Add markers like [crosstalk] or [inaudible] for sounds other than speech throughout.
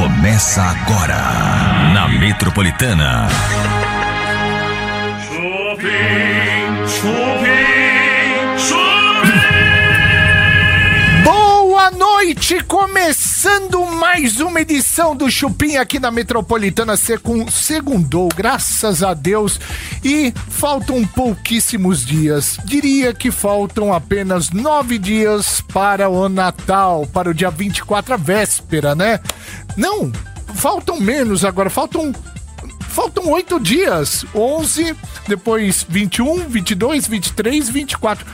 Começa agora na Metropolitana. Chupim, chupim, chupim. Boa noite, começando mais uma edição do Chupim aqui na Metropolitana Secum, Segundou, graças a Deus. E faltam pouquíssimos dias. Diria que faltam apenas nove dias para o Natal, para o dia 24, a véspera, né? Não, faltam menos agora, faltam Faltam oito dias. 11, depois 21, 22, 23, 24.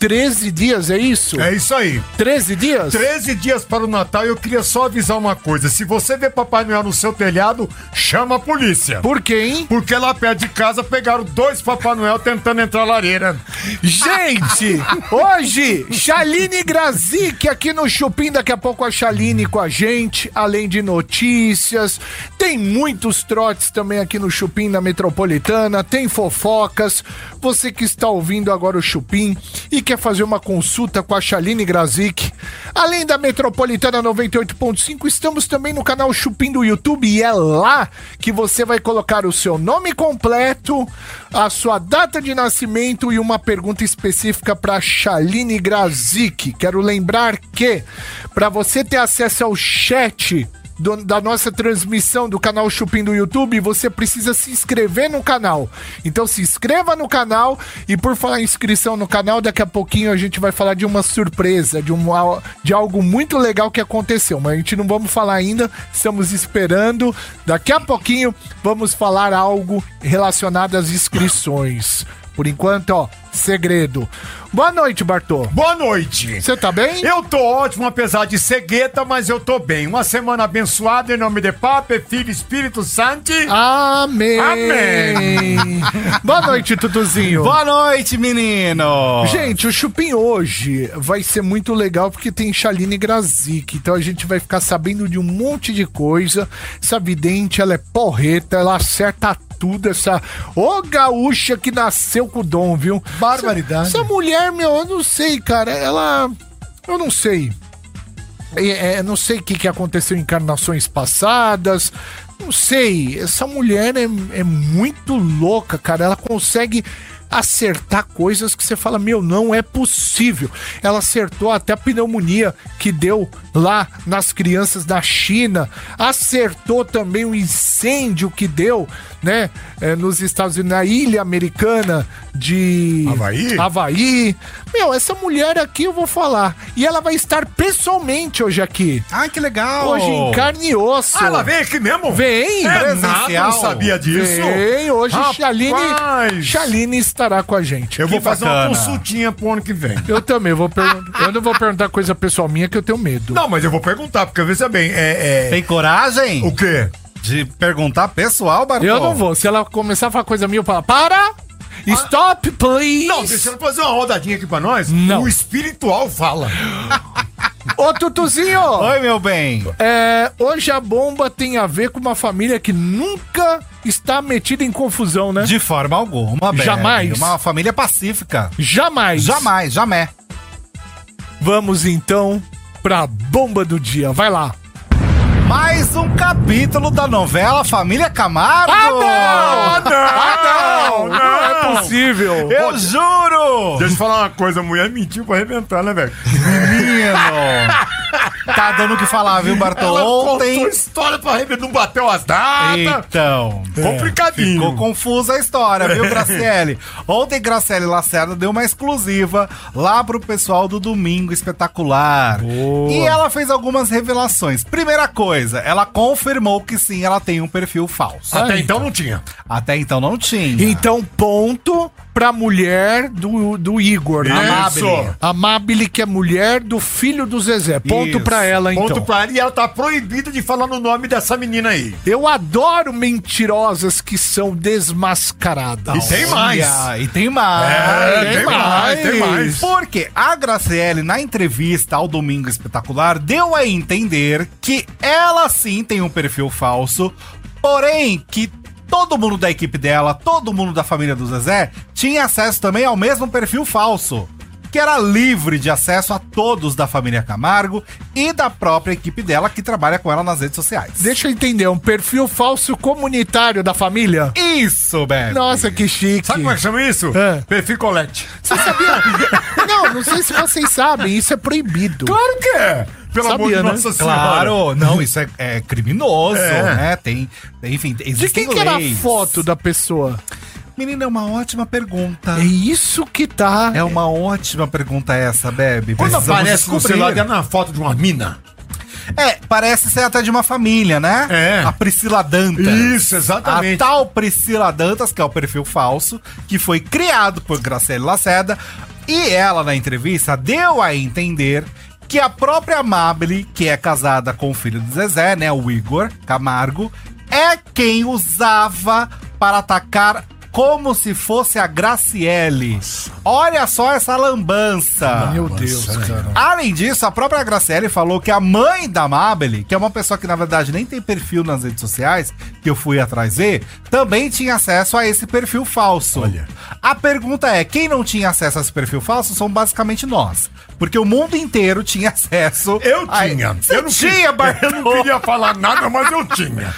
13 dias, é isso? É isso aí. 13 dias? 13 dias para o Natal e eu queria só avisar uma coisa. Se você vê Papai Noel no seu telhado, chama a polícia. Por quê, hein? Porque lá perto de casa pegaram dois Papai Noel tentando entrar na lareira. Gente, [laughs] hoje, Chaline Grazik aqui no Chupim. Daqui a pouco a Chaline com a gente, além de notícias. Tem muitos trotes também aqui no Chupim na Metropolitana. Tem fofocas. Você que está ouvindo agora o Chupim e quer fazer uma consulta com a Chaline Grazik. Além da Metropolitana 98.5, estamos também no canal Chupim do YouTube e é lá que você vai colocar o seu nome completo, a sua data de nascimento e uma pergunta específica para Chaline Grazik. Quero lembrar que para você ter acesso ao chat do- da nossa transmissão do canal Chupim do YouTube, você precisa se inscrever no canal. Então se inscreva no canal e por falar em inscrição no canal, daqui a pouquinho a gente vai falar de uma surpresa, de, uma, de algo muito legal que aconteceu, mas a gente não vamos falar ainda, estamos esperando. Daqui a pouquinho vamos falar algo relacionado às inscrições. Por enquanto, ó, segredo. Boa noite, Bartô. Boa noite. Você tá bem? Eu tô ótimo, apesar de cegueta, mas eu tô bem. Uma semana abençoada em nome de Papai, Filho e Espírito Santo. Amém. Amém. [laughs] Boa noite, Tutuzinho. Boa noite, menino! Gente, o Chupim hoje vai ser muito legal porque tem Chaline Grazik. Então a gente vai ficar sabendo de um monte de coisa. Essa vidente, ela é porreta, ela acerta tudo. Essa. Ô gaúcha que nasceu com o dom, viu? Barbaridade. Essa, essa mulher, meu, eu não sei, cara. Ela. Eu não sei. É, não sei o que, que aconteceu em encarnações passadas. Não sei. Essa mulher é, é muito louca, cara. Ela consegue acertar coisas que você fala, meu, não é possível. Ela acertou até a pneumonia que deu lá nas crianças da China. Acertou também o incêndio que deu, né, eh, nos Estados Unidos, na ilha americana de Havaí? Havaí. Meu, essa mulher aqui eu vou falar. E ela vai estar pessoalmente hoje aqui. Ai, que legal! Hoje em carne e osso. Ah, ela vem aqui mesmo? Vem, É nada, não sabia disso. Vem, hoje. Chaline, Chaline estará com a gente. Eu vou fazer uma consultinha pro ano que vem. Eu também vou perguntar. [laughs] Eu não vou perguntar coisa pessoal minha que eu tenho medo. Não, mas eu vou perguntar, porque veja bem, é... é- Tem coragem O quê? De perguntar pessoal, Bartol? Eu não vou. Se ela começar a falar coisa minha, eu falo, para! Stop, please! Não, deixa ela fazer uma rodadinha aqui pra nós. Não. O espiritual fala. Ô, Tutuzinho! Oi, meu bem! É, hoje a bomba tem a ver com uma família que nunca está metida em confusão, né? De forma alguma. Jamais. Uma família pacífica. Jamais. Jamais, jamais. Vamos então pra bomba do dia. Vai lá. Mais um capítulo da novela Família Camargo! Ah, não! Ah, não! Não é possível. Eu juro! Deixa eu falar uma coisa, a mulher mentiu pra arrebentar, né, velho? Menino! Tá dando o que falar, viu, Bartol? Ela Ontem. contou história pra arrebentar, não bateu as datas. Então. Complicadinho. Ficou confusa a história, viu, Graciele? Ontem, Graciele Lacerda deu uma exclusiva lá pro pessoal do Domingo Espetacular. E ela fez algumas revelações. Primeira coisa, ela confirmou que sim, ela tem um perfil falso. Até Ah, então não tinha. Até então não tinha. Então, ponto pra mulher do, do Igor, né? Isso. Amabile. Amabile, que é mulher do filho do Zezé. Ponto Isso. pra ela, então. Ponto pra ela e ela tá proibida de falar no nome dessa menina aí. Eu adoro mentirosas que são desmascaradas. E tem mais. Olha, E tem mais. É, tem tem mais, tem mais. Porque a Graciele, na entrevista ao Domingo Espetacular, deu a entender que ela sim tem um perfil falso, porém que todo mundo da equipe dela, todo mundo da família do Zezé, tinha acesso também ao mesmo perfil falso. que era livre de acesso a todos da família Camargo e da própria equipe dela que trabalha com ela nas redes sociais. Deixa eu entender, um perfil falso comunitário da família? Isso, Beto. Nossa, que chique. Sabe como é que chama isso? É. Perfil colete. Você sabia? [laughs] não, não sei se vocês sabem, isso é proibido. Claro que é. Pelo Sabia, amor de né? Nossa Senhora. Claro, não, isso é, é criminoso, É. né? Tem, enfim, De existem quem que era a leis. foto da pessoa? Menina, é uma ótima pergunta. É isso que tá. É uma ótima pergunta essa, Bebe. Quando Precisamos aparece no descobrir. celular, é na foto de uma mina. É, parece ser até de uma família, né? É. A Priscila Dantas. Isso, A exatamente. tal Priscila Dantas, que é o perfil falso, que foi criado por Graciela Lacerda, e ela, na entrevista, deu a entender que a própria Amabile, que é casada com o filho do Zezé, né, o Igor Camargo, é quem usava para atacar como se fosse a Graciele. Olha só essa lambança. Meu Deus, cara. Além disso, a própria Graciele falou que a mãe da Mabel, que é uma pessoa que na verdade nem tem perfil nas redes sociais, que eu fui atrás ver, também tinha acesso a esse perfil falso. Olha. A pergunta é: quem não tinha acesso a esse perfil falso são basicamente nós. Porque o mundo inteiro tinha acesso. Eu a- tinha. Você eu não tinha, Bartô? Eu não queria falar nada, mas eu tinha.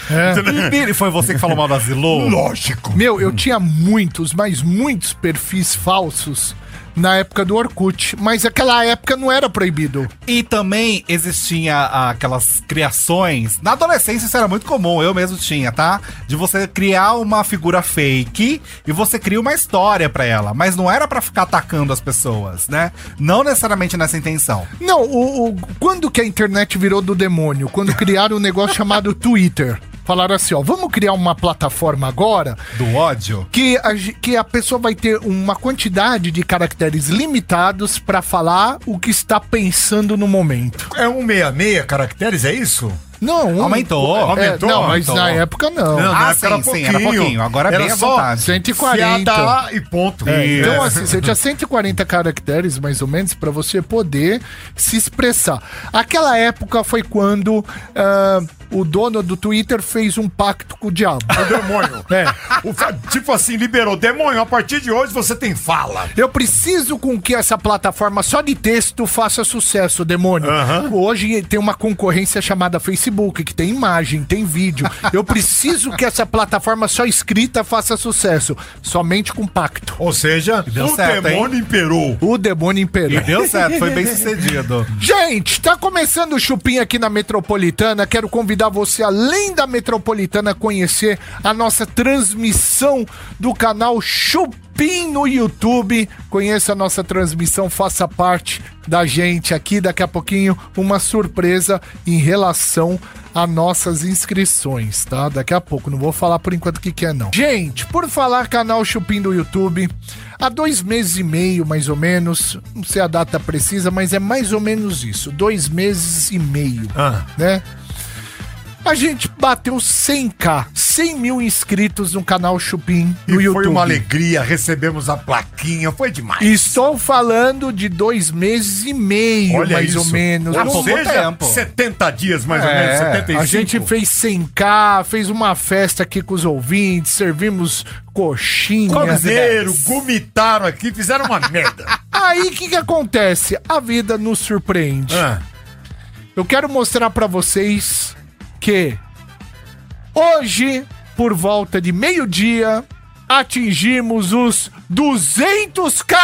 E foi você que falou mal da Zilô? Lógico. Meu, eu tinha muitos, mas muitos perfis falsos na época do Orkut, mas aquela época não era proibido. E também existia aquelas criações. Na adolescência isso era muito comum, eu mesmo tinha, tá? De você criar uma figura fake e você cria uma história pra ela. Mas não era pra ficar atacando as pessoas, né? Não necessariamente nessa intenção. Não, o, o- quando que a internet virou do demônio? Quando [laughs] criaram um negócio chamado Twitter. Falaram assim, ó, vamos criar uma plataforma agora Do ódio. que a, que a pessoa vai ter uma quantidade de caracteres limitados pra falar o que está pensando no momento. É um 66 caracteres, é isso? Não, um- Aumentou. É, Aumentou? não, mas Aumentou. na época não. Não, Ah, na época sim, sim, era pouquinho. Agora é Era bem à só vontade. 140. Fiada e ponto. É, É. então, assim, você tinha 140 caracteres, mais ou menos, pra você poder se expressar. Aquela época foi quando ah, o dono do Twitter fez um pacto com o diabo. O demônio. [laughs] É. O tipo assim, liberou. Demônio, a partir de hoje você tem fala. Eu preciso com que essa plataforma só de texto faça sucesso, demônio. Aham. Hoje tem uma concorrência chamada Facebook, que tem imagem, tem vídeo. [laughs] Eu preciso que essa plataforma só escrita faça sucesso. Somente com pacto. Ou seja, Deu o certo, demônio imperou. O demônio E imperou. deu certo, foi bem [laughs] sucedido. Gente, tá começando o Chupim aqui na Metropolitana. Quero convidar você, além da Metropolitana, a conhecer a nossa transmissão do canal Chupim no YouTube. Conheça a nossa transmissão, faça parte da gente aqui. Daqui a pouquinho, uma surpresa em relação a nossas inscrições, tá? Daqui a pouco, não vou falar por enquanto o que, que é, não. Gente, por falar canal Chupim do YouTube, há dois meses e meio, mais ou menos, não sei a data precisa, mas é mais ou menos isso, dois meses e meio, Ah. né? A gente bateu 100k, 100 mil inscritos no canal Chupim E no foi YouTube. uma alegria, recebemos a plaquinha, foi demais. Estou falando de dois meses e meio, Olha mais isso. ou menos. Não- pouco seja, tempo. 70 dias mais ou É, menos, 75. A gente fez 100k, fez uma festa aqui com os ouvintes, servimos coxinha. Comeram, gomitaram aqui, fizeram uma merda. [laughs] Aí o que, que acontece? A vida nos surpreende. Ah, Eu quero mostrar pra vocês que hoje, por volta de meio-dia, atingimos os 200k!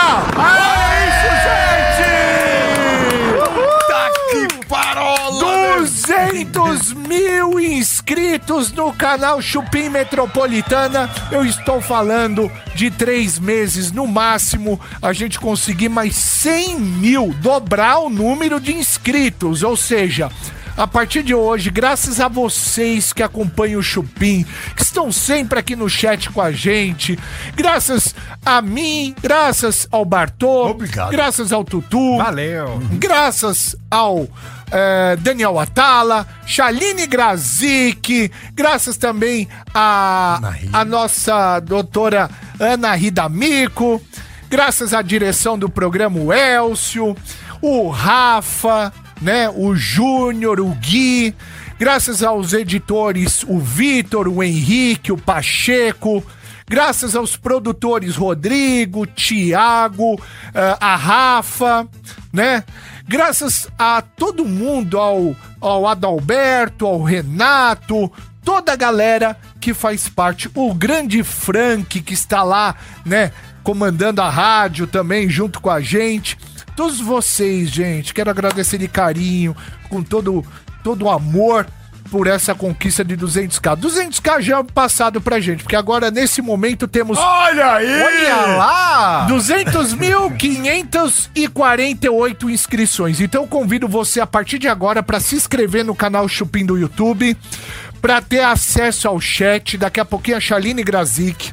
Tá que parola! 200 mil inscritos no canal Chupim Metropolitana. Eu estou falando de três meses no máximo. A gente conseguir mais 100 mil, dobrar o número de inscritos. Ou seja, a partir de hoje, graças a vocês que acompanham o Chupim, que estão sempre aqui no chat com a gente, graças a mim, graças ao Bartô, Obrigado. graças ao Tutu, Valeu. graças ao eh, Daniel Atala, Shaline Grazik, graças também a, a nossa doutora Ana Ridamico, graças à direção do programa o Elcio, o Rafa, né, o Júnior, o Gui, graças aos editores o Vitor, o Henrique, o Pacheco, Graças aos produtores Rodrigo, Tiago, eh, a Rafa, né? Graças a todo mundo, ao, ao Adalberto, ao Renato, toda a galera que faz parte. O grande Frank, que está lá, né? Comandando a rádio também, junto com a gente. Todos vocês, gente, quero agradecer de carinho, com todo, todo o amor por essa conquista de 200k. 200k já é passado pra gente, porque agora nesse momento temos Olha aí! Olha lá! 200.548 inscrições. Então eu convido você a partir de agora para se inscrever no canal Chupim do YouTube, para ter acesso ao chat. Daqui a pouquinho a Chaline Grazik.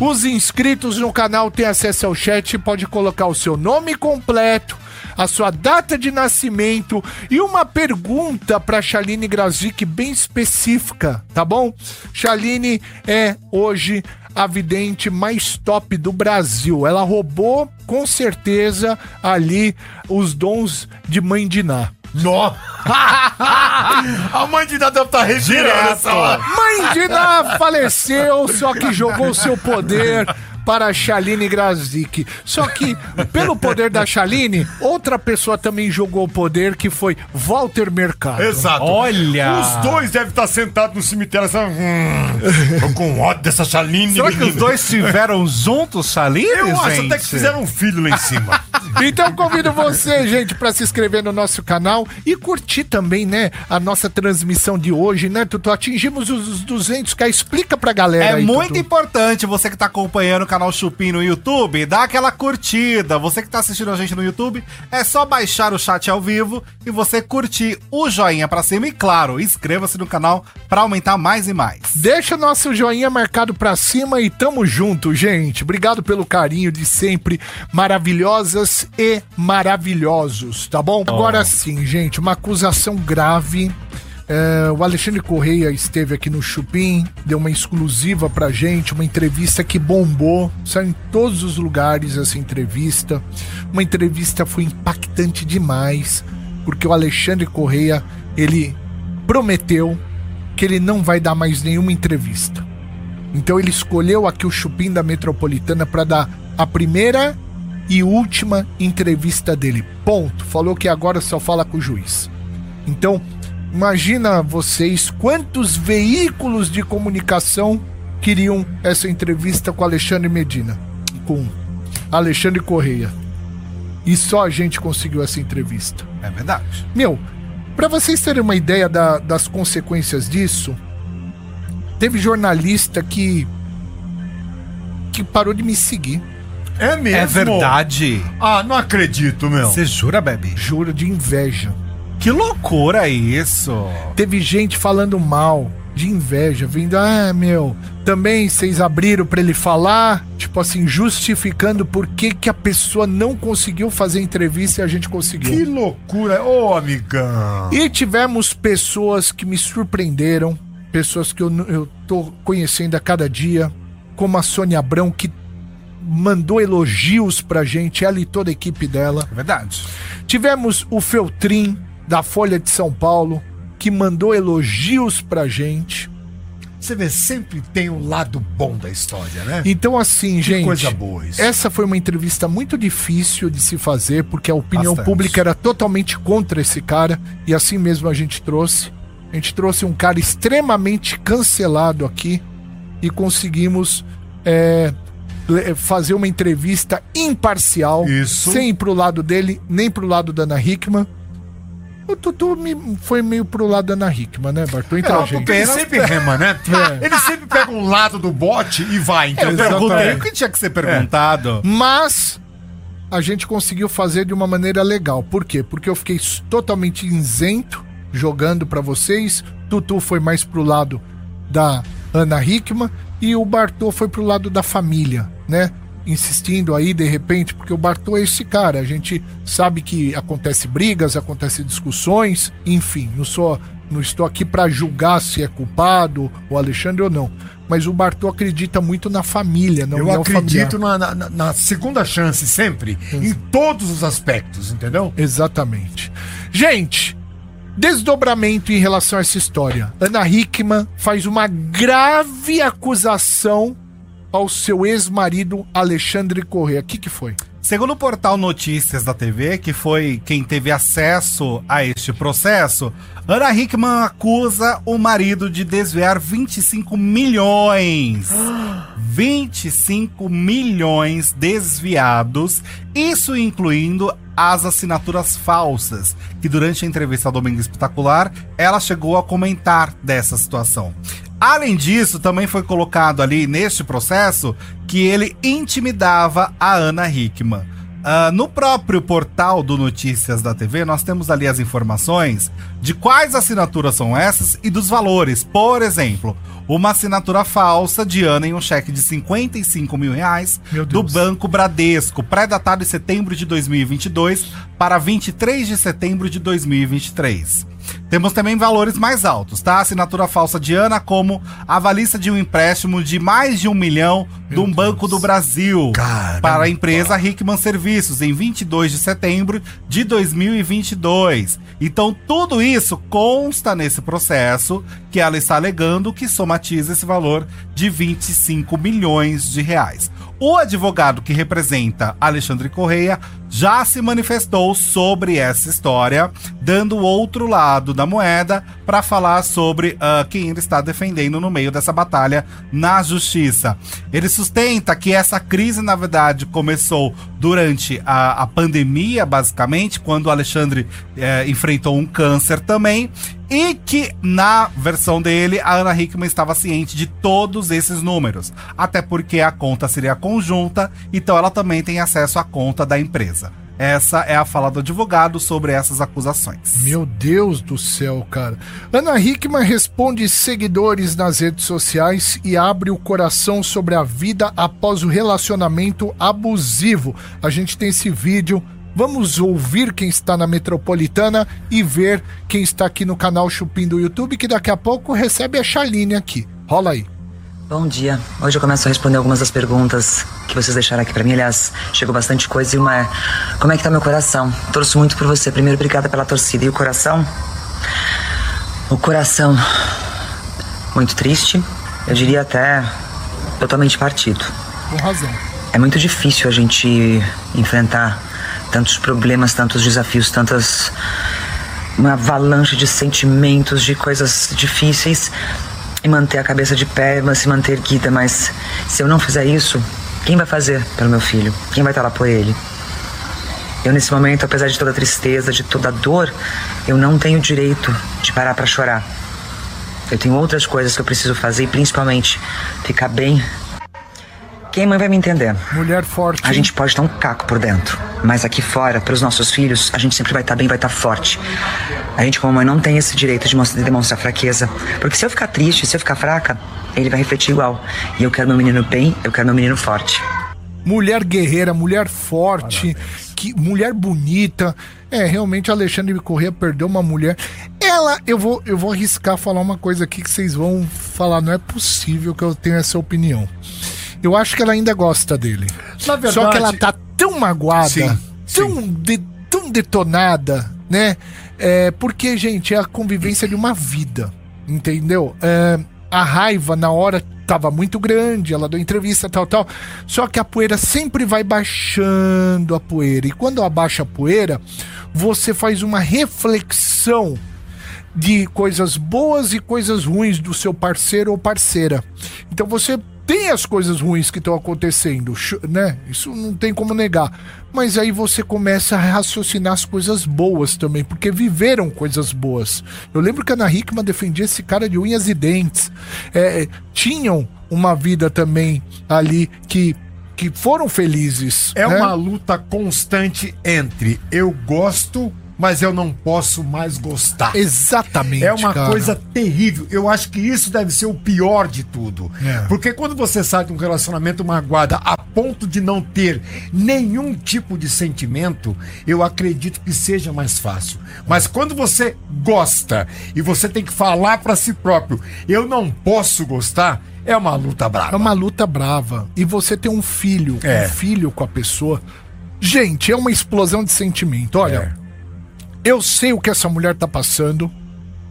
Os inscritos no canal têm acesso ao chat, pode colocar o seu nome completo, a sua data de nascimento e uma pergunta para Chaline Grazik bem específica, tá bom? Chaline é hoje a vidente mais top do Brasil. Ela roubou com certeza ali os dons de Mãe Diná. Nó! [laughs] a mãe de Ná deve estar respirando essa hora. Mãe Diná faleceu, só que jogou seu poder para a Chaline Grazik. Só que, pelo poder da Chaline, outra pessoa também jogou o poder, que foi Walter Mercado. Exato. Olha! Os dois devem estar sentados no cemitério assim. Hum, tô com ódio dessa Chaline. Será que os dois estiveram juntos, Chaline, Eu acho gente? até que fizeram um filho lá em cima. Então convido você, gente, para se inscrever no nosso canal e curtir também, né, a nossa transmissão de hoje, né, Tutu? Atingimos os 200k. Explica pra galera É aí, muito Tutu. importante você que tá acompanhando o canal Chupim no YouTube, dá aquela curtida. Você que tá assistindo a gente no YouTube, é só baixar o chat ao vivo e você curtir o joinha pra cima e, claro, inscreva-se no canal pra aumentar mais e mais. Deixa nosso joinha marcado pra cima e tamo junto, gente. Obrigado pelo carinho de sempre, maravilhosas e maravilhosos, tá bom? Agora sim, gente, uma acusação grave. É, o Alexandre Correia esteve aqui no Chupim, deu uma exclusiva pra gente, uma entrevista que bombou, saiu em todos os lugares essa entrevista. Uma entrevista foi impactante demais, porque o Alexandre Correia, ele prometeu que ele não vai dar mais nenhuma entrevista. Então ele escolheu aqui o Chupim da Metropolitana para dar a primeira e última entrevista dele. Ponto. Falou que agora só fala com o juiz. Então, imagina vocês quantos veículos de comunicação queriam essa entrevista com Alexandre Medina, com Alexandre Correia. E só a gente conseguiu essa entrevista. É verdade. Meu, pra vocês terem uma ideia da- das consequências disso, teve jornalista que que parou de me seguir. É mesmo? É verdade. Ah, não acredito, meu. Você jura, Bebe? Juro de inveja. Que loucura isso. Teve gente falando mal, de inveja, vindo, ah, meu, também vocês abriram pra ele falar, tipo assim, justificando por que, que a pessoa não conseguiu fazer entrevista e a gente conseguiu. Que loucura. Ô, amigão. E tivemos pessoas que me surpreenderam, pessoas que eu, eu tô conhecendo a cada dia, como a Sônia Abrão, que mandou elogios pra gente, ela e toda a equipe dela. É verdade. Tivemos o Feltrin, da Folha de São Paulo, que mandou elogios pra gente. Você vê, sempre tem um lado bom da história, né? Então, assim, gente. coisa boa isso. Essa foi uma entrevista muito difícil de se fazer, porque a opinião Bastante. pública era totalmente contra esse cara, e assim mesmo a gente trouxe. A gente trouxe um cara extremamente cancelado aqui e conseguimos é, fazer uma entrevista imparcial, Isso. sem ir pro lado dele, nem pro lado da Ana Hickman. O Tutu me- foi meio pro lado da Ana Hickman, né, Bartô? Então, Não, gente. ele sempre rema, né? [laughs] Ele sempre pega um lado do bote e vai, Eu entendeu? perguntei Exatamente. o que tinha que ser perguntado. Mas a gente conseguiu fazer de uma maneira legal. Por quê? Porque eu fiquei totalmente isento jogando pra vocês. Tutu foi mais pro lado da Ana Hickman e o Bartô foi pro lado da família, né? Insistindo aí de repente, porque o Bartô é esse cara. A gente sabe que acontece brigas, acontece discussões, enfim, não sou não estou aqui pra julgar se é culpado o Alexandre ou não, mas o Bartô acredita muito na família, na Eu acredito na, na- na segunda chance sempre, em todos os aspectos, entendeu? Exatamente. Gente, desdobramento em relação a essa história. Ana Hickman faz uma grave acusação ao seu ex-marido Alexandre Corrêa. O que, que foi? Segundo o portal Notícias da TV, que foi quem teve acesso a este processo, Ana Hickman acusa o marido de desviar 25 milhões. [gasps] 25 milhões desviados, isso incluindo as assinaturas falsas, que durante a entrevista ao Domingo Espetacular, ela chegou a comentar dessa situação. Além disso, também foi colocado ali neste processo que ele intimidava a Ana Hickman. Uh, no próprio portal do Notícias da TV, nós temos ali as informações de quais assinaturas são essas e dos valores. Por exemplo, uma assinatura falsa de Ana em um cheque de 55 mil reais do Banco Bradesco, pré-datado em setembro de 2022 para 23 de setembro de 2023. Temos também valores mais altos, tá? Assinatura falsa de Ana como avalista de um empréstimo de mais de um milhão de um Banco do Brasil Caramba. para a empresa Hickman Serviços em 22 de setembro de 2022. Então tudo isso consta nesse processo que ela está alegando que somatiza esse valor de 25 milhões de reais. O advogado que representa Alexandre Correia já se manifestou sobre essa história, dando outro lado da moeda para falar sobre uh, quem ele está defendendo no meio dessa batalha na justiça. Ele sustenta que essa crise, na verdade, começou durante a, a pandemia, basicamente, quando o Alexandre eh, enfrentou um câncer também, e que na versão dele a Ana Hickman estava ciente de todos esses números, até porque a conta seria conjunta, então ela também tem acesso à conta da empresa. Essa é a fala do advogado sobre essas acusações. Meu Deus do céu, cara. Ana Hickman responde seguidores nas redes sociais e abre o coração sobre a vida após o relacionamento abusivo. A gente tem esse vídeo. Vamos ouvir quem está na metropolitana e ver quem está aqui no canal Chupim do YouTube, que daqui a pouco recebe a Chaline aqui. Rola aí. Bom dia. Hoje eu começo a responder algumas das perguntas que vocês deixaram aqui pra mim. Aliás, chegou bastante coisa e uma é: como é que tá meu coração? Torço muito por você. Primeiro, obrigada pela torcida. E o coração? O coração. Muito triste. Eu diria até totalmente partido. Com razão. É muito difícil a gente enfrentar tantos problemas, tantos desafios, tantas. uma avalanche de sentimentos, de coisas difíceis e manter a cabeça de pé, mas se manter erguida. Mas se eu não fizer isso, quem vai fazer pelo meu filho? Quem vai estar lá por ele? Eu, nesse momento, apesar de toda a tristeza, de toda a dor, eu não tenho direito de parar para chorar. Eu tenho outras coisas que eu preciso fazer e, principalmente, ficar bem. Quem mãe vai me entender? Mulher forte. A gente pode estar um caco por dentro, mas aqui fora, para os nossos filhos, a gente sempre vai estar bem, vai estar forte. A gente, como mãe, não tem esse direito de demonstrar fraqueza, porque se eu ficar triste, se eu ficar fraca, ele vai refletir igual. E eu quero meu menino bem, eu quero meu menino forte. mulher guerreira, mulher forte, que mulher bonita. É, realmente Alexandre Corrêa perdeu uma mulher. Ela, eu vou, eu vou arriscar falar uma coisa aqui que vocês vão falar, não é possível que eu tenha essa opinião. Eu acho que ela ainda gosta dele. Na verdade- Só que ela tá tão magoada, Sim, tão, de- tão detonada, né? É, porque, gente, é a convivência de uma vida, entendeu? É, a raiva na hora tava muito grande, ela deu entrevista, tal, tal. Só que a poeira sempre vai baixando a poeira. E quando abaixa a poeira, você faz uma reflexão de coisas boas e coisas ruins do seu parceiro ou parceira. Então você tem as coisas ruins que estão acontecendo, né? Isso não tem como negar. Mas aí você começa a raciocinar as coisas boas também, porque viveram coisas boas. Eu lembro que a Ana Hickman defendia esse cara de unhas e dentes. É, tinham uma vida também ali que, que foram felizes. É né? uma luta constante entre eu gosto, mas eu não posso mais gostar. Exatamente. É uma cara. coisa terrível. Eu acho que isso deve ser o pior de tudo. É. Porque quando você sai de um relacionamento magoada a ponto de não ter nenhum tipo de sentimento, eu acredito que seja mais fácil. Mas quando você gosta e você tem que falar pra si próprio, eu não posso gostar, é uma luta É brava. uma luta brava. E você tem um filho, É. um filho com a pessoa. Gente, é uma explosão de sentimento. Olha, eu sei o que essa mulher tá passando,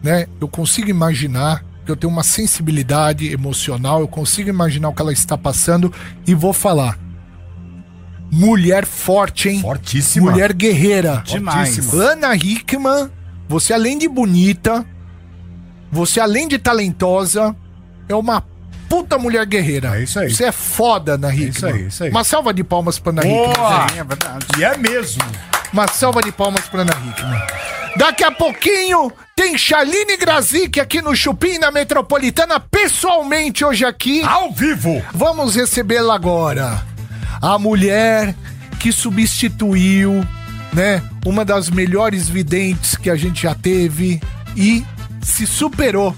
né? Eu consigo imaginar. porque eu tenho uma sensibilidade emocional, eu consigo imaginar o que ela está passando e vou falar. Mulher forte, hein? Fortíssima. Mulher guerreira. Demais. Fortíssima. Ana Hickman, você além de bonita, você além de talentosa, é uma puta mulher guerreira. É isso aí. Você é foda, Ana Hickman. isso aí, isso aí. Uma salva de palmas pra Ana Hickman. Boa! Sim, é verdade. E é mesmo. Uma salva de palmas pra Ana Hickman. Daqui a pouquinho tem Chaline Grazik aqui no Chupim, na Metropolitana, pessoalmente hoje aqui. Ao vivo. Vamos recebê-la agora. A mulher que substituiu, né, uma das melhores videntes que a gente já teve e se superou.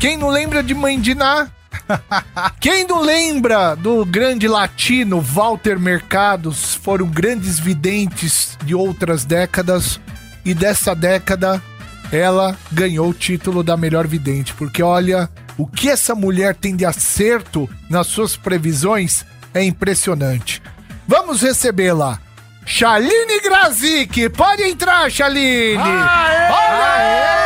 Quem não lembra de Mãe Diná? [laughs] Quem não lembra do grande latino Walter Mercados? Foram grandes videntes de outras décadas e dessa década ela ganhou o título da melhor vidente, porque olha, o que essa mulher tem de acerto nas suas previsões é impressionante. Vamos recebê-la. Chaline Grazik, pode entrar, Chaline! Que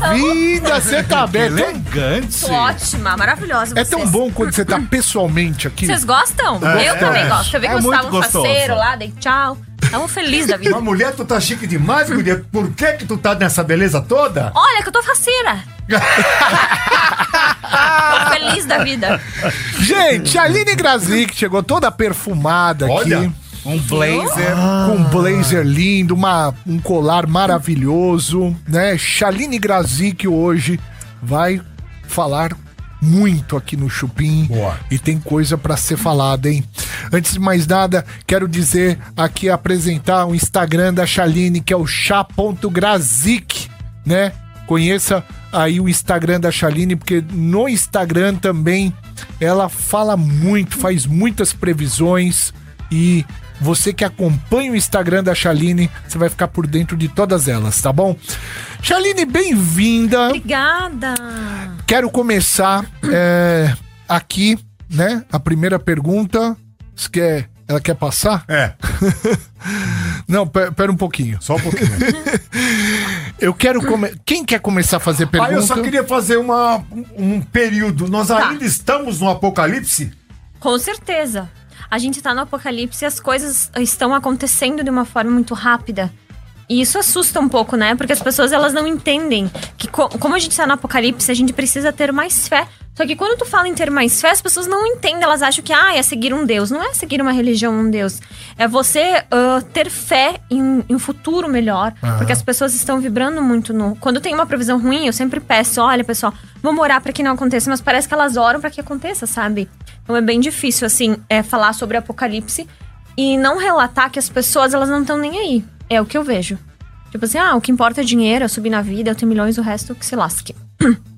Bem-vinda, você tá bem. É tão, Elegante. Tô ótima, maravilhosa. é tão bom quando você tá pessoalmente aqui. Vocês gostam? eu também gosto. Eu vi É que muito Gustavo gostoso. faceiro lá, dei tchau. Tamo feliz da vida. Uma mulher, tu tá chique demais, mulher. Por que que tu tá nessa beleza toda? Olha que eu tô faceira. tô [laughs] feliz da vida. Gente, Chaline Grazik chegou toda perfumada Olha. aqui. Um blazer. Com um blazer lindo, uma, um colar maravilhoso, né? Chaline Grazik hoje vai falar muito aqui no Chupim. Boa. E tem coisa pra ser falada, hein? Antes de mais nada, quero dizer aqui, apresentar o Instagram da Chaline, que é o chá.grazik, né? Conheça aí o Instagram da Chaline, porque no Instagram também ela fala muito, faz muitas previsões e você que acompanha o Instagram da Chaline, você vai ficar por dentro de todas elas, tá bom? Chaline, bem-vinda. Obrigada. Quero começar é, aqui, né? A primeira pergunta. Você quer, ela quer passar? É, [laughs] Não, pe- pera um pouquinho. só um pouquinho. [laughs] Eu quero come... Quem quer começar a fazer pergunta? Ah, eu só queria fazer uma, um, um período. Nós Tá. ainda estamos no apocalipse? Com certeza. A gente tá no apocalipse e as coisas estão acontecendo de uma forma muito rápida. E isso assusta um pouco, né? Porque as pessoas elas não entendem que co- como a gente tá no apocalipse, a gente precisa ter mais fé. Só que quando tu fala em ter mais fé, as pessoas não entendem, elas acham que ah, é seguir um Deus. Não é seguir uma religião, um Deus. É você ah, ter fé em, em um futuro melhor. Porque as pessoas estão vibrando muito no. Quando tem uma previsão ruim, eu sempre peço, olha, pessoal, vamos orar pra que não aconteça, mas parece que elas oram pra que aconteça, sabe? Então é bem difícil, assim, é, falar sobre apocalipse e não relatar que as pessoas elas não estão nem aí. É o que eu vejo. Tipo assim, ah, o que importa é dinheiro, eu subir na vida, eu tenho milhões, o resto que se lasque.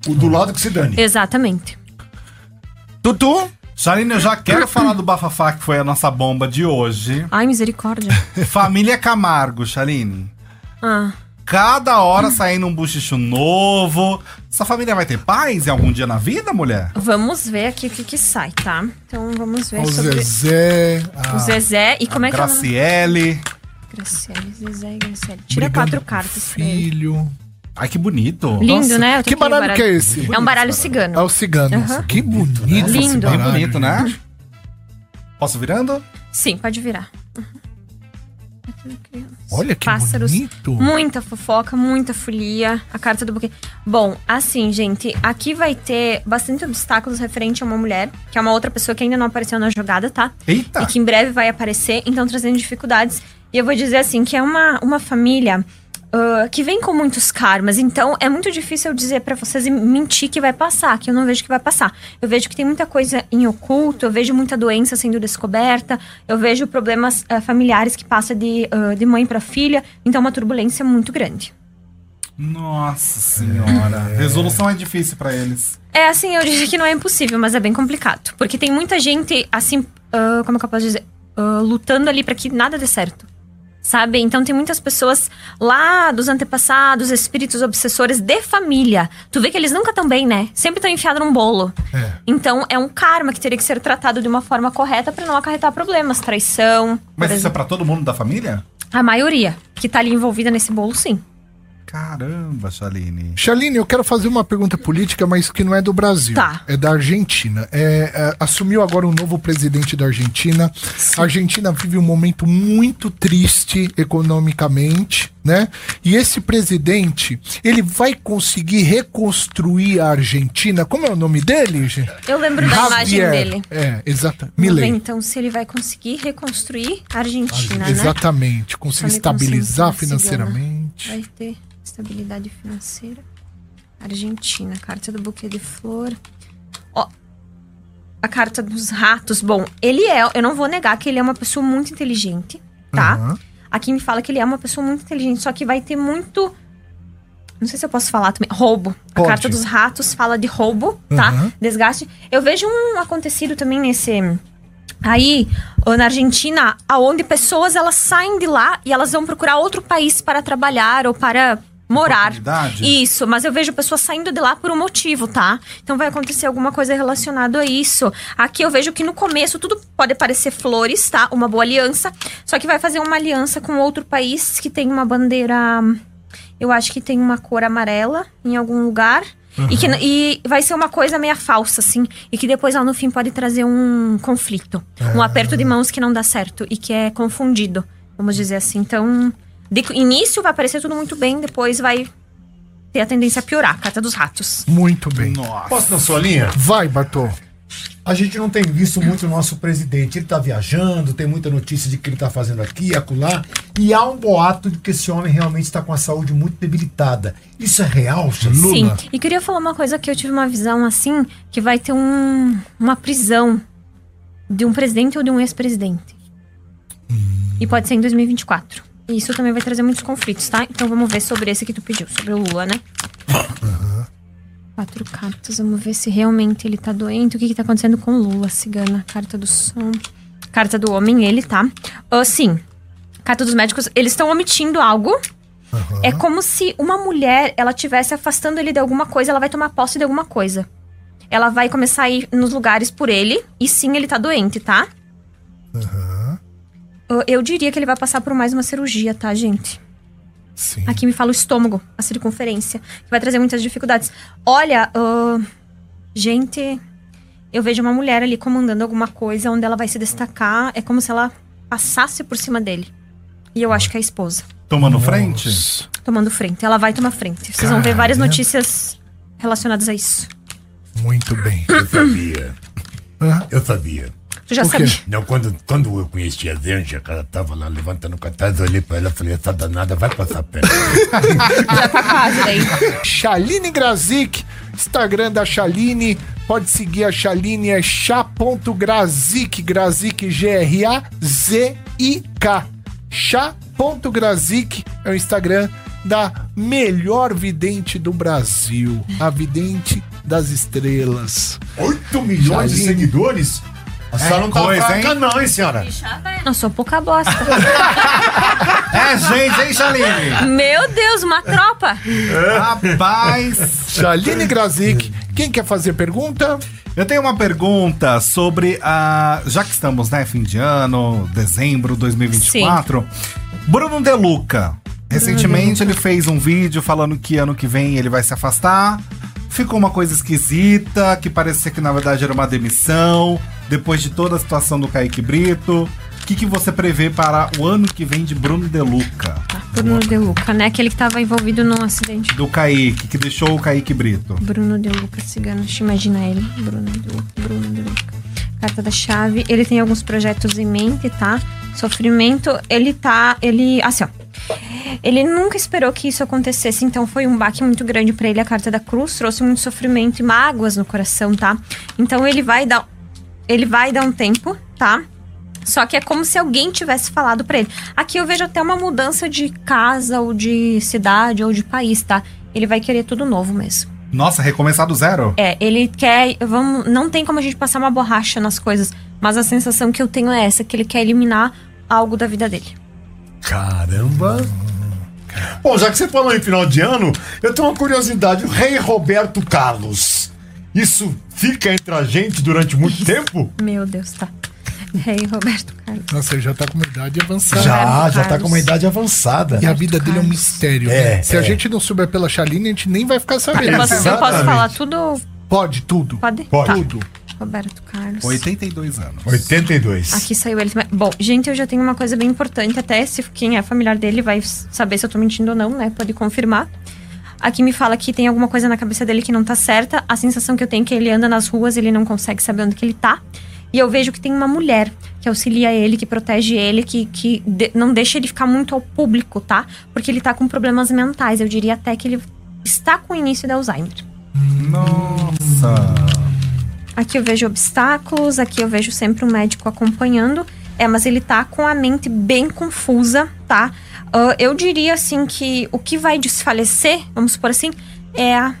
O do lado que se dane. Exatamente. Tutu? Charine, eu já quero falar do bafafá que foi a nossa bomba de hoje. Ai, misericórdia. Família Camargo, Charine. Ah. Cada hora saindo um buchicho novo. Essa família vai ter paz em algum dia na vida, mulher? Vamos ver aqui o que que sai, tá? Então vamos ver O sobre Zezé. o Zezé. E como é que é? Graciele. Graciele, Zezé e Graciele. Tira brigando quatro cartas. Filho. Ai, que bonito. Lindo, Nossa, né? Que tenho baralho que é esse? É um baralho É cigano. o cigano. Aham. Que bonito. esse Lindo. Baralho, bonito, né? Posso virando? Sim, pode virar. Olha que Pássaros. bonito. Muita fofoca, muita folia. A carta do buquê. Bom, assim, gente, aqui vai ter bastante obstáculos referente a uma mulher, que é uma outra pessoa que ainda não apareceu na jogada, tá? Eita. E que em breve vai aparecer, então trazendo dificuldades. E eu vou dizer assim, que é uma, uma família ah, que vem com muitos karmas. Então é muito difícil eu dizer pra vocês e mentir que vai passar, que eu não vejo que vai passar. Eu vejo que tem muita coisa em oculto, eu vejo muita doença sendo descoberta, eu vejo problemas ah, familiares que passam de, ah, de mãe pra filha. Então uma turbulência muito grande. Nossa senhora. Resolução é difícil pra eles. É assim, eu diria que não é impossível, mas é bem complicado. Porque tem muita gente, assim, ah, como é que eu posso dizer? Ah, lutando ali pra que nada dê certo. Sabe? Então tem muitas pessoas lá dos antepassados, espíritos obsessores de família. Tu vê que eles nunca estão bem, né? Sempre estão enfiados num bolo. Então é um karma que teria que ser tratado de uma forma correta pra não acarretar problemas, traição. Mas isso é exemplo. pra todo mundo da família? A maioria que tá ali envolvida nesse bolo, sim. Caramba, Shaline. Chaline, eu quero fazer uma pergunta política, mas que não é do Brasil. Tá. É da Argentina. É, é, assumiu agora um novo presidente da Argentina. A Argentina vive um momento muito triste economicamente, né? E esse presidente, ele vai conseguir reconstruir a Argentina. Como é o nome dele, gente? Eu lembro da imagem dele. É, exato. Milei. então se ele vai conseguir reconstruir a Argentina, né? Exatamente. Conseguir estabilizar financeiramente. Vai ter estabilidade financeira. Argentina, carta do buquê de flor. Ó, a carta dos ratos. Bom, ele é, eu não vou negar que ele é uma pessoa muito inteligente, tá? Aham. Aqui me fala que ele é uma pessoa muito inteligente, só que vai ter muito. Não sei se eu posso falar também. Roubo. Pode. A carta dos ratos fala de roubo, tá? Aham. Desgaste. Eu vejo um acontecido também nesse. Aí, na Argentina, aonde pessoas elas saem de lá e elas vão procurar outro país para trabalhar ou para morar. Isso, mas eu vejo pessoas saindo de lá por um motivo, tá? Então vai acontecer alguma coisa relacionada a isso. Aqui eu vejo que no começo tudo pode parecer flores, tá? Uma boa aliança. Só que vai fazer uma aliança com outro país que tem uma bandeira. Eu acho que tem uma cor amarela em algum lugar. E, que, e vai ser uma coisa meia falsa, assim. E que depois lá no fim pode trazer um conflito. Um aperto de mãos que não dá certo e que é confundido, vamos dizer assim. Então, de início vai parecer tudo muito bem, depois vai ter a tendência a piorar. Carta dos ratos. Muito bem. Nossa. Posso na sua linha? Vai, Bartô. A gente não tem visto muito o nosso presidente. Ele tá viajando, tem muita notícia de que ele tá fazendo aqui, acolá. E há um boato de que esse homem realmente está com a saúde muito debilitada. Isso é real? Lula. Sim. E queria falar uma coisa que eu tive uma visão assim, que vai ter um, uma prisão de um presidente ou de um ex-presidente. E pode ser em 2024. Isso também vai trazer muitos conflitos, tá? Então vamos ver sobre esse que tu pediu, sobre o Lula, né? Quatro cartas, vamos ver se realmente ele tá doente. O que que tá acontecendo com o Lula, cigana? Carta do som. Carta do homem, ele tá. Ah, sim. Carta dos médicos, eles estão omitindo algo. É como se uma mulher, ela tivesse afastando ele de alguma coisa, ela vai tomar posse de alguma coisa. Ela vai começar a ir nos lugares por ele, e sim, ele tá doente, tá? Eu- Eu diria que ele vai passar por mais uma cirurgia, tá, gente? Sim. Aqui me fala o estômago, a circunferência, que vai trazer muitas dificuldades. Olha, ah, gente, eu vejo uma mulher ali comandando alguma coisa onde ela vai se destacar. É como se ela passasse por cima dele. E eu acho que é a esposa, Tomando frente? tomando frente. Ela vai tomar frente. Vocês vão ver várias Caramba. notícias relacionadas a isso. Muito bem. Eu sabia. [coughs] Eu sabia. Tu já sabia. Não, quando, quando eu conheci a Zanja, que ela tava lá levantando o cartaz, eu olhei pra ela e falei, essa danada vai passar perto. [laughs] Já tá quase daí. Chaline Grazik, Instagram da Chaline. Pode seguir a Chaline, é chá.grazik, Grazik, G-R-A-Z-I-K. Chá.grazik é o Instagram da melhor vidente do Brasil. A vidente das estrelas. 8 milhões de Chaline. seguidores? A senhora não tá coisa, fraca, hein? não, hein, senhora? Não sou pouca bosta. [laughs] É gente, hein, Shaline? Meu Deus, uma tropa. Rapaz. Chaline Grazik. Quem quer fazer pergunta? Eu tenho uma pergunta sobre a. Já que estamos, né, fim de ano, dezembro 2024. Bruno De Luca. Recentemente ele fez um vídeo falando que ano que vem ele vai se afastar. Ficou uma coisa esquisita, que parecia que na verdade era uma demissão. Depois de toda a situação do Kaique Brito. O que, que você prevê para o ano que vem de Bruno De Luca? Bruno De Luca, né? Aquele que tava envolvido num acidente. Do Kaique, que deixou o Kaique Brito. Bruno De Luca, cigano. Deixa eu imaginar ele. Bruno De Luca, Bruno De Luca. Carta da chave. Ele tem alguns projetos em mente, tá? Sofrimento, ele tá. Ele. Assim, ó. Ele nunca esperou que isso acontecesse, então foi um baque muito grande pra ele. A carta da cruz trouxe muito sofrimento e mágoas no coração, tá? Então ele vai dar. Ele vai dar um tempo, tá? Só que é como se alguém tivesse falado pra ele. Aqui eu vejo até uma mudança de casa, ou de cidade, ou de país, tá? Ele vai querer tudo novo mesmo. Nossa, recomeçar do zero? É, ele quer. Vamos, não tem como a gente passar uma borracha nas coisas, mas a sensação que eu tenho é essa: que ele quer eliminar algo da vida dele. Caramba. Bom, já que você falou em final de ano, eu tenho uma curiosidade. O rei Roberto Carlos, isso fica entre a gente durante muito tempo? Meu Deus, tá. Rei Roberto Carlos. Nossa, ele já tá com uma idade avançada. Já, Roberto já tá Carlos. com uma idade avançada. E a vida dele é um mistério. É, né? Se é. a gente não souber pela Chaline, a gente nem vai ficar sabendo. Eu posso, eu posso falar tudo? Pode, tudo. Pode? Pode. Tá. Tudo. Roberto Carlos. 82 anos. 82. Aqui saiu ele. Bom, gente, eu já tenho uma coisa bem importante, até se quem é familiar dele vai saber se eu tô mentindo ou não, né? Pode confirmar. Aqui me fala que tem alguma coisa na cabeça dele que não tá certa. A sensação que eu tenho é que ele anda nas ruas, ele não consegue saber onde que ele tá. E eu vejo que tem uma mulher que auxilia ele, que protege ele, que, que de- não deixa ele ficar muito ao público, tá? Porque ele tá com problemas mentais. Eu diria até que ele está com o início da Alzheimer. Nossa. Aqui eu vejo obstáculos, aqui eu vejo sempre um médico acompanhando. É, mas ele tá com a mente bem confusa, tá? Ah, eu diria assim que o que vai desfalecer, vamos supor assim, é a,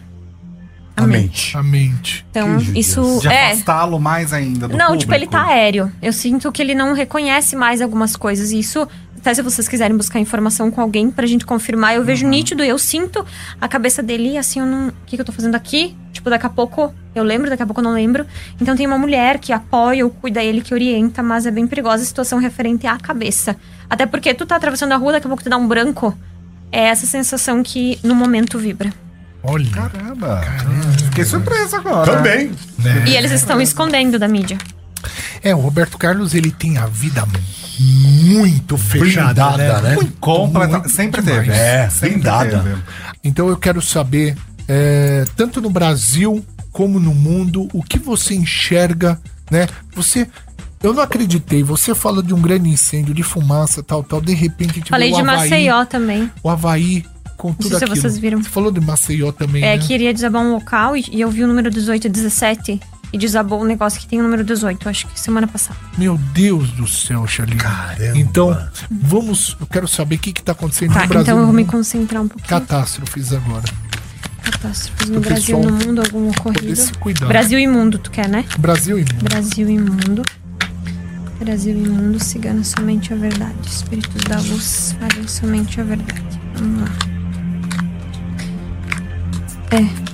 A mente. A mente. Então, isso De é. afastá-lo mais ainda do Não, público. tipo, ele tá aéreo. Eu sinto que ele não reconhece mais algumas coisas. E isso, até se vocês quiserem buscar informação com alguém pra gente confirmar, eu Uhum. vejo nítido, eu sinto a cabeça dele assim, eu não. O que, que eu tô fazendo aqui? Tipo, daqui a pouco eu lembro, daqui a pouco eu não lembro. Então tem uma mulher que apoia ou cuida ele, que orienta, mas é bem perigosa a situação referente à cabeça. Até porque tu tá atravessando a rua, daqui a pouco tu dá um branco. É essa sensação que no momento vibra. Olha. Caramba. Fiquei surpreso agora. Também. E eles estão escondendo da mídia. É, o Roberto Carlos, ele tem a vida muito fechada, Blindada, né? Muito, Completa. muito Sempre demais. teve. É, sempre blindada. teve. Então eu quero saber, é, tanto no Brasil como no mundo, o que você enxerga, né? Você. Eu não acreditei. Você fala de um grande incêndio, de fumaça, tal, tal. De repente a gente Falei de Havaí, Maceió também. O Havaí com tudo sei se aquilo. vocês viram. Você falou de Maceió também, É, né? que iria desabar um local e, e eu vi o número 18 e 17 e desabou um negócio que tem o número 18, acho que semana passada. Meu Deus do céu, Charlie. Caramba. Então, vamos. Eu quero saber o que, que tá acontecendo Tá, no Brasil. então eu vou me concentrar um pouquinho. Catástrofes agora. Catástrofes no O Brasil, no mundo, algum ocorrido. se cuidar. Brasil e mundo, tu quer, né? Brasil e mundo. Brasil e mundo. Brasil e mundo, cigana somente a verdade. Espíritos da luz, falem somente a verdade. Vamos lá. É.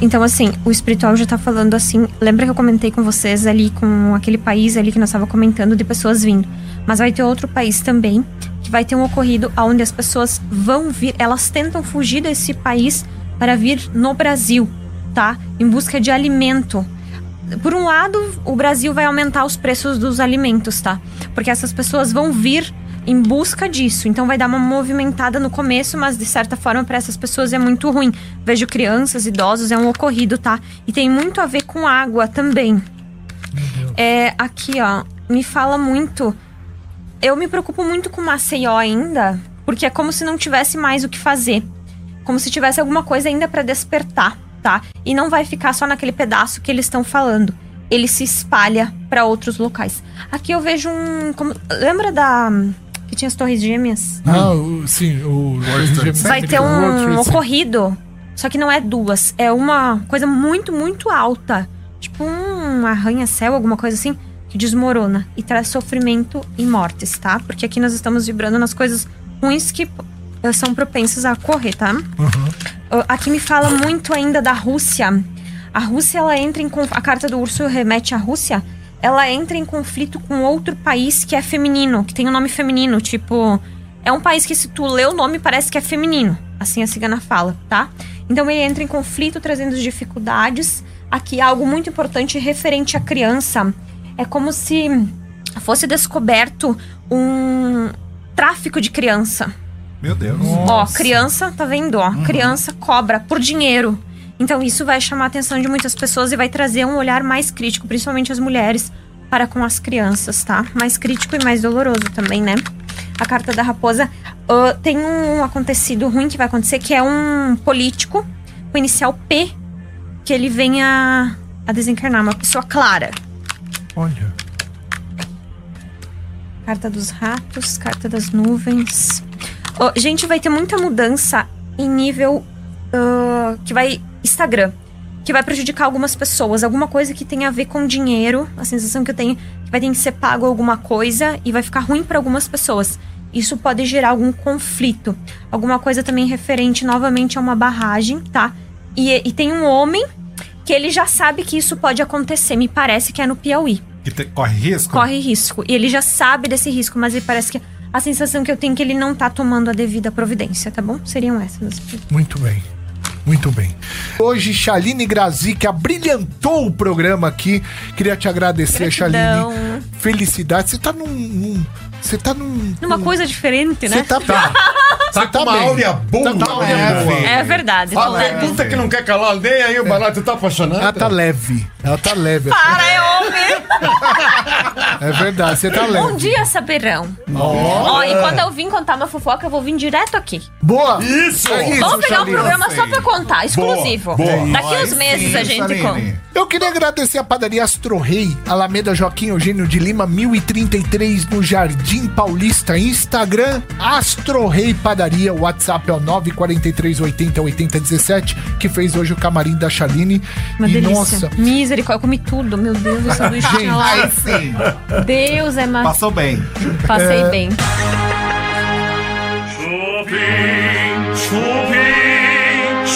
Então, assim, o espiritual já tá falando assim. Lembra que eu comentei com vocês ali, com aquele país ali que nós tava comentando de pessoas vindo. Mas vai ter outro país também, que vai ter um ocorrido onde as pessoas vão vir, elas tentam fugir desse país para vir no Brasil, tá? Em busca de alimento. Por um lado, o Brasil vai aumentar os preços dos alimentos, tá? Porque essas pessoas vão vir em busca disso. Então vai dar uma movimentada no começo, mas de certa forma para essas pessoas é muito ruim. Vejo crianças, idosos, é um ocorrido, tá? E tem muito a ver com água também. É, aqui, ó, me fala muito. Eu me preocupo muito com Maceió ainda, porque é como se não tivesse mais o que fazer. Como se tivesse alguma coisa ainda para despertar, tá? E não vai ficar só naquele pedaço que eles estão falando. Ele se espalha para outros locais. Aqui eu vejo um. como- lembra da. Que tinha as Torres Gêmeas? Ah, o- sim, o. Vai ter um ocorrido, só que não é duas. É uma coisa muito, muito alta. Tipo um arranha-céu, alguma coisa assim, que desmorona e traz sofrimento e mortes, tá? Porque aqui nós estamos vibrando nas coisas ruins que eh, são propensas a ocorrer, tá? Uh, Aqui me fala muito ainda da Rússia. A Rússia, ela entra em. A carta do urso remete à Rússia. Ela entra em conflito com outro país que é feminino, que tem um nome feminino. Tipo, é um país que, se tu lê o nome, parece que é feminino. Assim a cigana fala, tá? Então ele entra em conflito, trazendo dificuldades. Aqui, algo muito importante referente à criança. É como se fosse descoberto um tráfico de criança. Meu Deus. Ó, criança, tá vendo? Ó, criança cobra por dinheiro. Então isso vai chamar a atenção de muitas pessoas e vai trazer um olhar mais crítico, principalmente as mulheres, para com as crianças, tá? Mais crítico e mais doloroso também, né? A carta da raposa ah, tem um acontecido ruim que vai acontecer, que é um político com inicial P, que ele vem a, a desencarnar, uma pessoa clara. Olha. Carta dos ratos, carta das nuvens. Ó, gente, vai ter muita mudança em nível ah, que vai Instagram. que vai prejudicar algumas pessoas. Alguma coisa que tem a ver com dinheiro. A sensação que eu tenho que vai ter que ser pago alguma coisa e vai ficar ruim para algumas pessoas. Isso pode gerar algum conflito. Alguma coisa também referente novamente a uma barragem, tá? E, e tem um homem que ele já sabe que isso pode acontecer. Me parece que é no Piauí Que te- corre risco? corre risco. E ele já sabe desse risco, mas ele parece que a sensação que eu tenho é que ele não tá tomando a devida providência, tá bom? Seriam essas. Muito bem. Muito bem. Hoje, Chaline Grazi, que abrilhantou o programa aqui. Queria te agradecer, Gratidão. Chaline. Felicidade. Você tá num. num- Você tá num. Numa coisa diferente, Você né? [laughs] tá. Tá com uma bem. áurea boa. Tá com uma áurea né? boa. É verdade. A tô leve. pergunta que não quer calar a aldeia aí, o barato tá apaixonado? Ela tá leve. Ela tá leve. Para, é homem! É verdade, você tá leve. Um dia saberão. Ó, e quando eu vim contar uma fofoca, eu vou vir direto aqui. Boa! Isso! É isso, Vamos pegar um Chaline. programa só pra contar, exclusivo. boa. Daqui Aí uns meses sim, a gente Chaline. conta. Eu queria agradecer a padaria Astro Rei, Alameda Joaquim Eugênio de Lima, 1033, no Jardim Paulista. Instagram, Astro Rei Padaria. O WhatsApp é o 943 80 80 17, que fez hoje o camarim da Chaline. Uma e delícia. nossa, Misericórdia, eu comi tudo. Meu Deus, o sanduíche tinha lá. Aí sim. Deus é mais. Passou bem. Passei bem. Chupim, chupim,